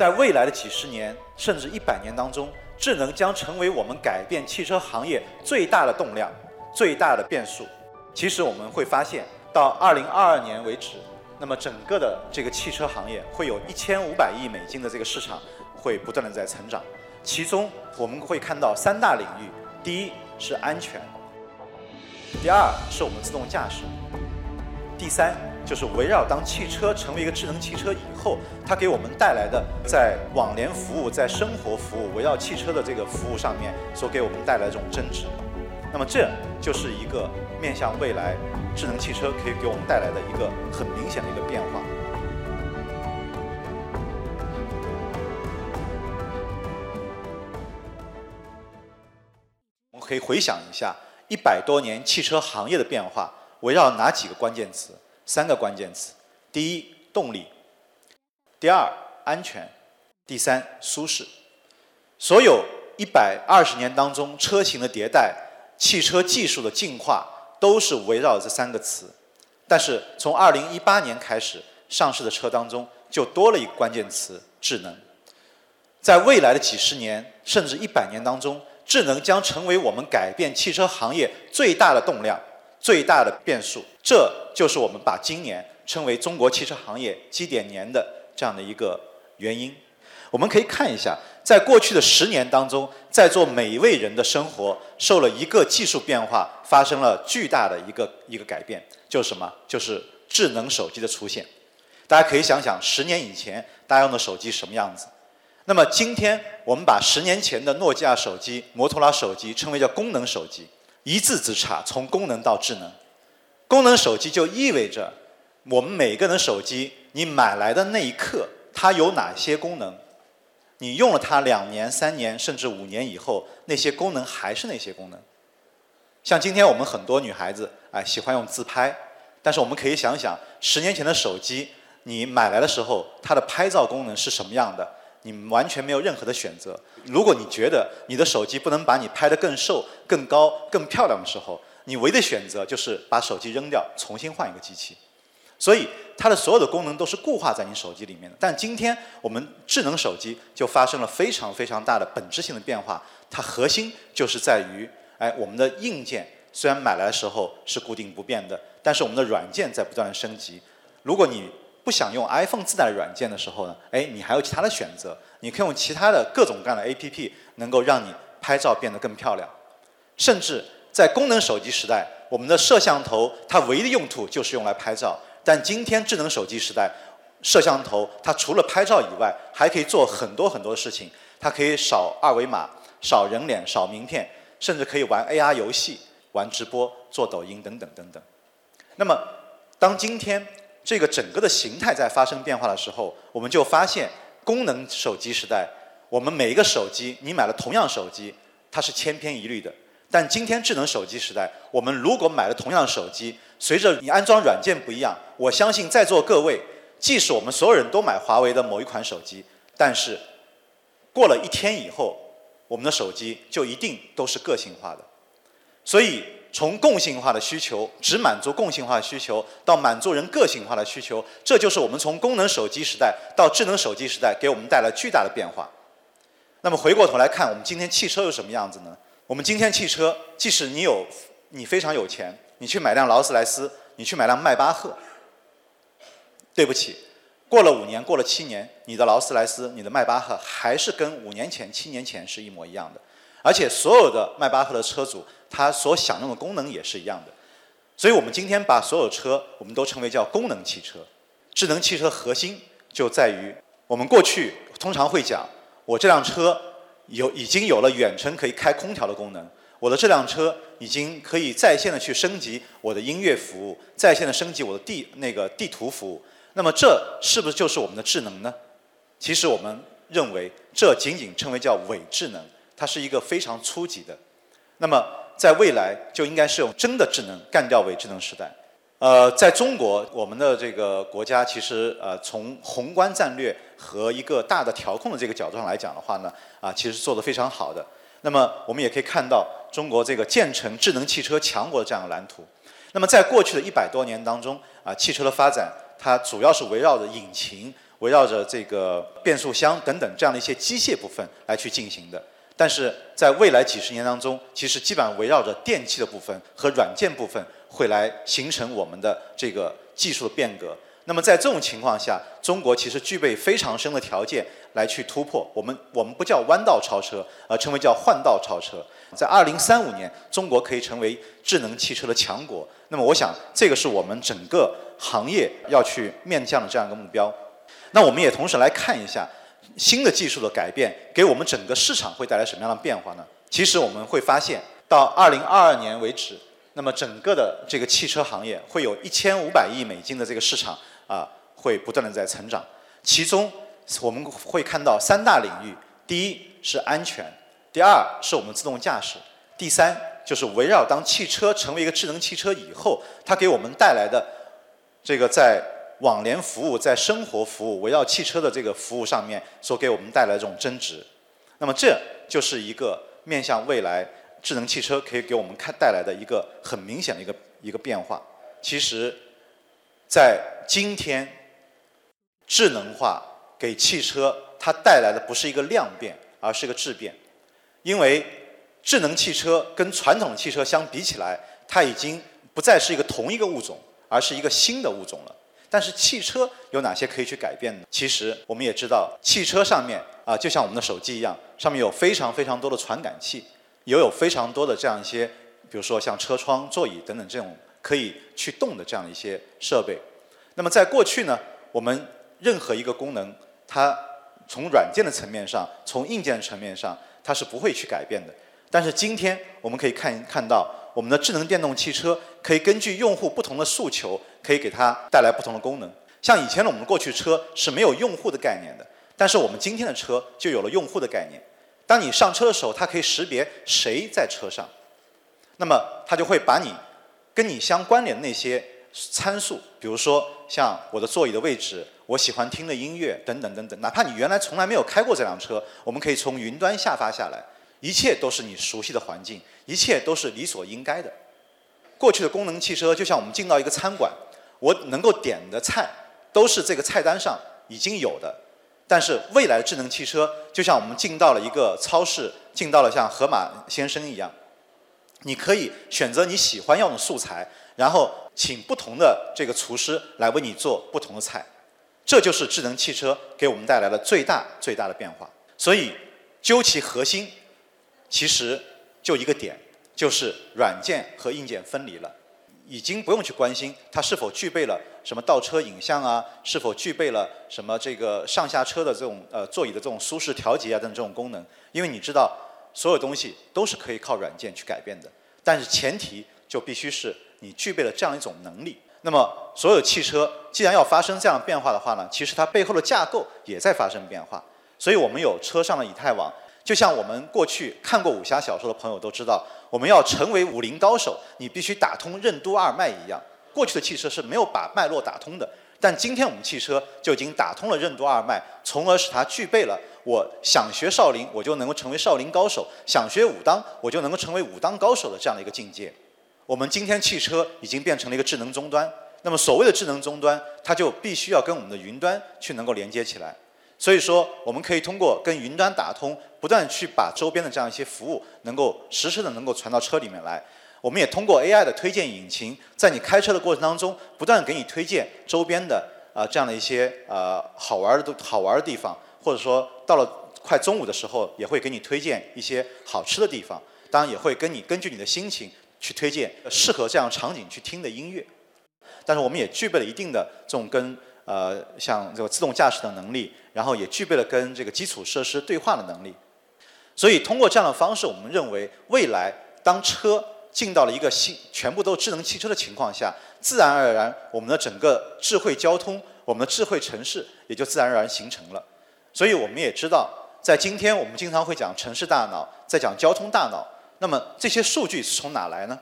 在未来的几十年甚至一百年当中，智能将成为我们改变汽车行业最大的动量、最大的变数。其实我们会发现，到二零二二年为止，那么整个的这个汽车行业会有一千五百亿美金的这个市场会不断的在成长。其中我们会看到三大领域：第一是安全，第二是我们自动驾驶，第三就是围绕当汽车成为一个智能汽车以后，它给我们带来的在网联服务、在生活服务、围绕汽车的这个服务上面所给我们带来这种增值。那么这就是一个面向未来智能汽车可以给我们带来的一个很明显的一个变化。我们可以回想一下一百多年汽车行业的变化，围绕哪几个关键词？三个关键词：第一，动力；第二，安全；第三，舒适。所有一百二十年当中车型的迭代。汽车技术的进化都是围绕这三个词，但是从二零一八年开始上市的车当中就多了一个关键词——智能。在未来的几十年甚至一百年当中，智能将成为我们改变汽车行业最大的动量、最大的变数。这就是我们把今年称为中国汽车行业基点年的这样的一个原因。我们可以看一下。在过去的十年当中，在座每一位人的生活受了一个技术变化，发生了巨大的一个一个改变，就是什么？就是智能手机的出现。大家可以想想，十年以前大家用的手机什么样子？那么今天我们把十年前的诺基亚手机、摩托罗拉手机称为叫功能手机，一字之差，从功能到智能。功能手机就意味着我们每个人的手机，你买来的那一刻，它有哪些功能？你用了它两年、三年，甚至五年以后，那些功能还是那些功能。像今天我们很多女孩子啊喜欢用自拍，但是我们可以想想，十年前的手机，你买来的时候，它的拍照功能是什么样的？你完全没有任何的选择。如果你觉得你的手机不能把你拍得更瘦、更高、更漂亮的时候，你唯一的选择就是把手机扔掉，重新换一个机器。所以它的所有的功能都是固化在你手机里面的。但今天我们智能手机就发生了非常非常大的本质性的变化。它核心就是在于，哎，我们的硬件虽然买来的时候是固定不变的，但是我们的软件在不断的升级。如果你不想用 iPhone 自带的软件的时候呢，哎，你还有其他的选择，你可以用其他的各种各样的 APP，能够让你拍照变得更漂亮。甚至在功能手机时代，我们的摄像头它唯一的用途就是用来拍照。但今天智能手机时代，摄像头它除了拍照以外，还可以做很多很多的事情。它可以扫二维码、扫人脸、扫名片，甚至可以玩 AR 游戏、玩直播、做抖音等等等等。那么，当今天这个整个的形态在发生变化的时候，我们就发现，功能手机时代，我们每一个手机，你买了同样手机，它是千篇一律的。但今天智能手机时代，我们如果买了同样手机，随着你安装软件不一样，我相信在座各位，即使我们所有人都买华为的某一款手机，但是过了一天以后，我们的手机就一定都是个性化的。所以，从共性化的需求只满足共性化需求，到满足人个性化的需求，这就是我们从功能手机时代到智能手机时代给我们带来巨大的变化。那么回过头来看，我们今天汽车又什么样子呢？我们今天汽车，即使你有你非常有钱，你去买辆劳斯莱斯，你去买辆迈巴赫，对不起，过了五年，过了七年，你的劳斯莱斯、你的迈巴赫还是跟五年前、七年前是一模一样的，而且所有的迈巴赫的车主，他所享用的功能也是一样的。所以我们今天把所有车，我们都称为叫功能汽车。智能汽车核心就在于，我们过去通常会讲，我这辆车。有已经有了远程可以开空调的功能，我的这辆车已经可以在线的去升级我的音乐服务，在线的升级我的地那个地图服务。那么这是不是就是我们的智能呢？其实我们认为这仅仅称为叫伪智能，它是一个非常初级的。那么在未来就应该是用真的智能干掉伪智能时代。呃，在中国，我们的这个国家其实呃，从宏观战略和一个大的调控的这个角度上来讲的话呢，啊，其实做得非常好的。那么我们也可以看到中国这个建成智能汽车强国的这样的蓝图。那么在过去的一百多年当中，啊，汽车的发展它主要是围绕着引擎、围绕着这个变速箱等等这样的一些机械部分来去进行的。但是在未来几十年当中，其实基本上围绕着电气的部分和软件部分会来形成我们的这个技术的变革。那么在这种情况下，中国其实具备非常深的条件来去突破。我们我们不叫弯道超车，而称为叫换道超车。在二零三五年，中国可以成为智能汽车的强国。那么我想，这个是我们整个行业要去面向的这样一个目标。那我们也同时来看一下新的技术的改变给我们整个市场会带来什么样的变化呢？其实我们会发现，到二零二二年为止，那么整个的这个汽车行业会有一千五百亿美金的这个市场。啊，会不断的在成长，其中我们会看到三大领域：第一是安全，第二是我们自动驾驶，第三就是围绕当汽车成为一个智能汽车以后，它给我们带来的这个在网联服务、在生活服务、围绕汽车的这个服务上面所给我们带来这种增值。那么这就是一个面向未来智能汽车可以给我们看带来的一个很明显的一个一个变化。其实。在今天，智能化给汽车它带来的不是一个量变，而是一个质变。因为智能汽车跟传统汽车相比起来，它已经不再是一个同一个物种，而是一个新的物种了。但是汽车有哪些可以去改变呢？其实我们也知道，汽车上面啊，就像我们的手机一样，上面有非常非常多的传感器，也有非常多的这样一些，比如说像车窗、座椅等等这种。可以去动的这样一些设备，那么在过去呢，我们任何一个功能，它从软件的层面上，从硬件层面上，它是不会去改变的。但是今天我们可以看看到，我们的智能电动汽车可以根据用户不同的诉求，可以给它带来不同的功能。像以前的我们过去车是没有用户的概念的，但是我们今天的车就有了用户的概念。当你上车的时候，它可以识别谁在车上，那么它就会把你。跟你相关联的那些参数，比如说像我的座椅的位置，我喜欢听的音乐等等等等，哪怕你原来从来没有开过这辆车，我们可以从云端下发下来，一切都是你熟悉的环境，一切都是理所应该的。过去的功能汽车就像我们进到一个餐馆，我能够点的菜都是这个菜单上已经有的，但是未来的智能汽车就像我们进到了一个超市，进到了像盒马先生一样。你可以选择你喜欢用的素材，然后请不同的这个厨师来为你做不同的菜，这就是智能汽车给我们带来的最大最大的变化。所以，究其核心，其实就一个点，就是软件和硬件分离了，已经不用去关心它是否具备了什么倒车影像啊，是否具备了什么这个上下车的这种呃座椅的这种舒适调节啊等这种功能，因为你知道。所有东西都是可以靠软件去改变的，但是前提就必须是你具备了这样一种能力。那么，所有汽车既然要发生这样的变化的话呢，其实它背后的架构也在发生变化。所以我们有车上的以太网，就像我们过去看过武侠小说的朋友都知道，我们要成为武林高手，你必须打通任督二脉一样。过去的汽车是没有把脉络打通的，但今天我们汽车就已经打通了任督二脉，从而使它具备了。我想学少林，我就能够成为少林高手；想学武当，我就能够成为武当高手的这样的一个境界。我们今天汽车已经变成了一个智能终端，那么所谓的智能终端，它就必须要跟我们的云端去能够连接起来。所以说，我们可以通过跟云端打通，不断去把周边的这样一些服务能够实时的能够传到车里面来。我们也通过 AI 的推荐引擎，在你开车的过程当中，不断给你推荐周边的啊这样的一些呃好玩的好玩的地方。或者说到了快中午的时候，也会给你推荐一些好吃的地方，当然也会跟你根据你的心情去推荐适合这样场景去听的音乐。但是我们也具备了一定的这种跟呃像这个自动驾驶的能力，然后也具备了跟这个基础设施对话的能力。所以通过这样的方式，我们认为未来当车进到了一个新全部都智能汽车的情况下，自然而然我们的整个智慧交通、我们的智慧城市也就自然而然形成了。所以我们也知道，在今天我们经常会讲城市大脑，在讲交通大脑。那么这些数据是从哪来呢？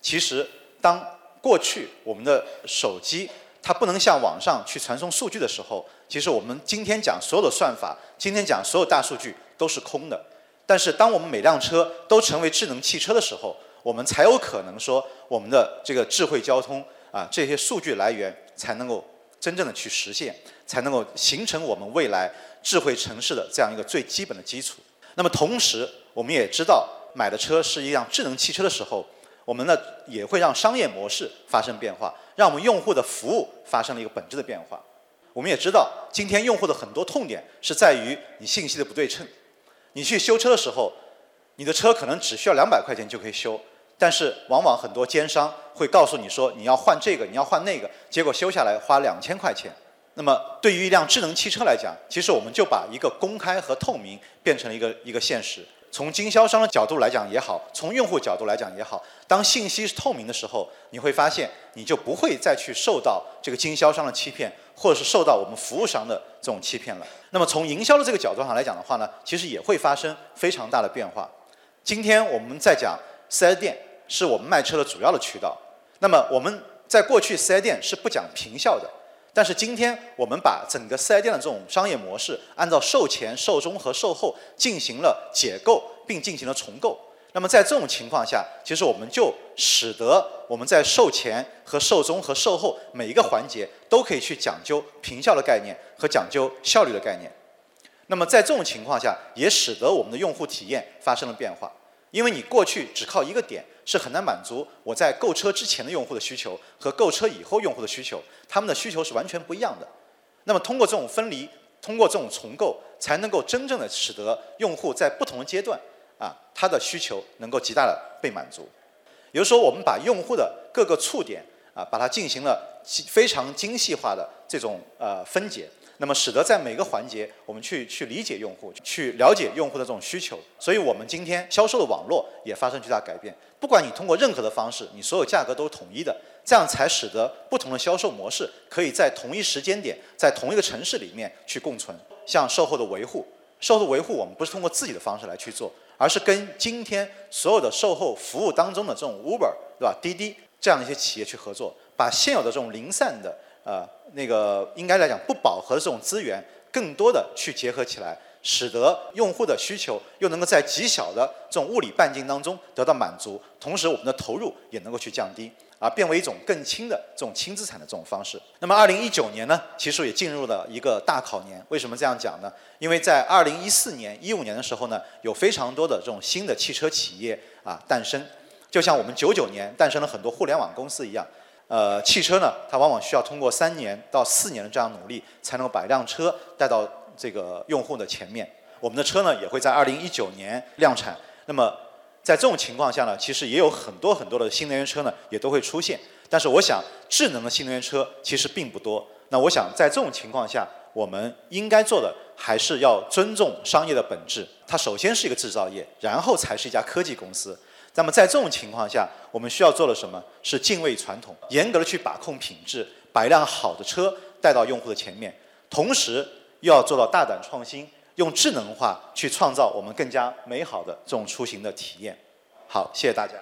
其实，当过去我们的手机它不能向网上去传送数据的时候，其实我们今天讲所有的算法，今天讲所有大数据都是空的。但是当我们每辆车都成为智能汽车的时候，我们才有可能说我们的这个智慧交通啊这些数据来源才能够真正的去实现，才能够形成我们未来智慧城市的这样一个最基本的基础。那么同时，我们也知道，买的车是一辆智能汽车的时候，我们呢也会让商业模式发生变化，让我们用户的服务发生了一个本质的变化。我们也知道，今天用户的很多痛点是在于你信息的不对称。你去修车的时候，你的车可能只需要两百块钱就可以修，但是往往很多奸商会告诉你说你要换这个，你要换那个，结果修下来花两千块钱。那么对于一辆智能汽车来讲，其实我们就把一个公开和透明变成了一个一个现实。从经销商的角度来讲也好，从用户角度来讲也好，当信息是透明的时候，你会发现你就不会再去受到这个经销商的欺骗，或者是受到我们服务商的这种欺骗了。那么从营销的这个角度上来讲的话呢，其实也会发生非常大的变化。今天我们在讲四 S 店是我们卖车的主要的渠道，那么我们在过去四 S 店是不讲平效的。但是今天我们把整个四 S 店的这种商业模式，按照售前、售中和售后进行了解构，并进行了重构。那么在这种情况下，其实我们就使得我们在售前和售中和售后每一个环节都可以去讲究平效的概念和讲究效率的概念。那么在这种情况下，也使得我们的用户体验发生了变化。因为你过去只靠一个点是很难满足我在购车之前的用户的需求和购车以后用户的需求，他们的需求是完全不一样的。那么通过这种分离，通过这种重构，才能够真正的使得用户在不同的阶段啊，他的需求能够极大的被满足。比如说，我们把用户的各个触点啊，把它进行了非常精细化的这种呃分解。那么，使得在每个环节，我们去去理解用户，去了解用户的这种需求。所以我们今天销售的网络也发生巨大改变。不管你通过任何的方式，你所有价格都是统一的，这样才使得不同的销售模式可以在同一时间点，在同一个城市里面去共存。像售后的维护，售后维护我们不是通过自己的方式来去做，而是跟今天所有的售后服务当中的这种 Uber 对吧、滴滴这样一些企业去合作，把现有的这种零散的。呃，那个应该来讲不饱和的这种资源，更多的去结合起来，使得用户的需求又能够在极小的这种物理半径当中得到满足，同时我们的投入也能够去降低，啊变为一种更轻的这种轻资产的这种方式。那么，二零一九年呢，其实也进入了一个大考年。为什么这样讲呢？因为在二零一四年、一五年的时候呢，有非常多的这种新的汽车企业啊诞生，就像我们九九年诞生了很多互联网公司一样。呃，汽车呢，它往往需要通过三年到四年的这样努力，才能够把一辆车带到这个用户的前面。我们的车呢，也会在二零一九年量产。那么，在这种情况下呢，其实也有很多很多的新能源车呢，也都会出现。但是，我想智能的新能源车其实并不多。那我想在这种情况下，我们应该做的还是要尊重商业的本质。它首先是一个制造业，然后才是一家科技公司。那么在这种情况下，我们需要做的什么是敬畏传统，严格的去把控品质，把一辆好的车带到用户的前面，同时又要做到大胆创新，用智能化去创造我们更加美好的这种出行的体验。好，谢谢大家。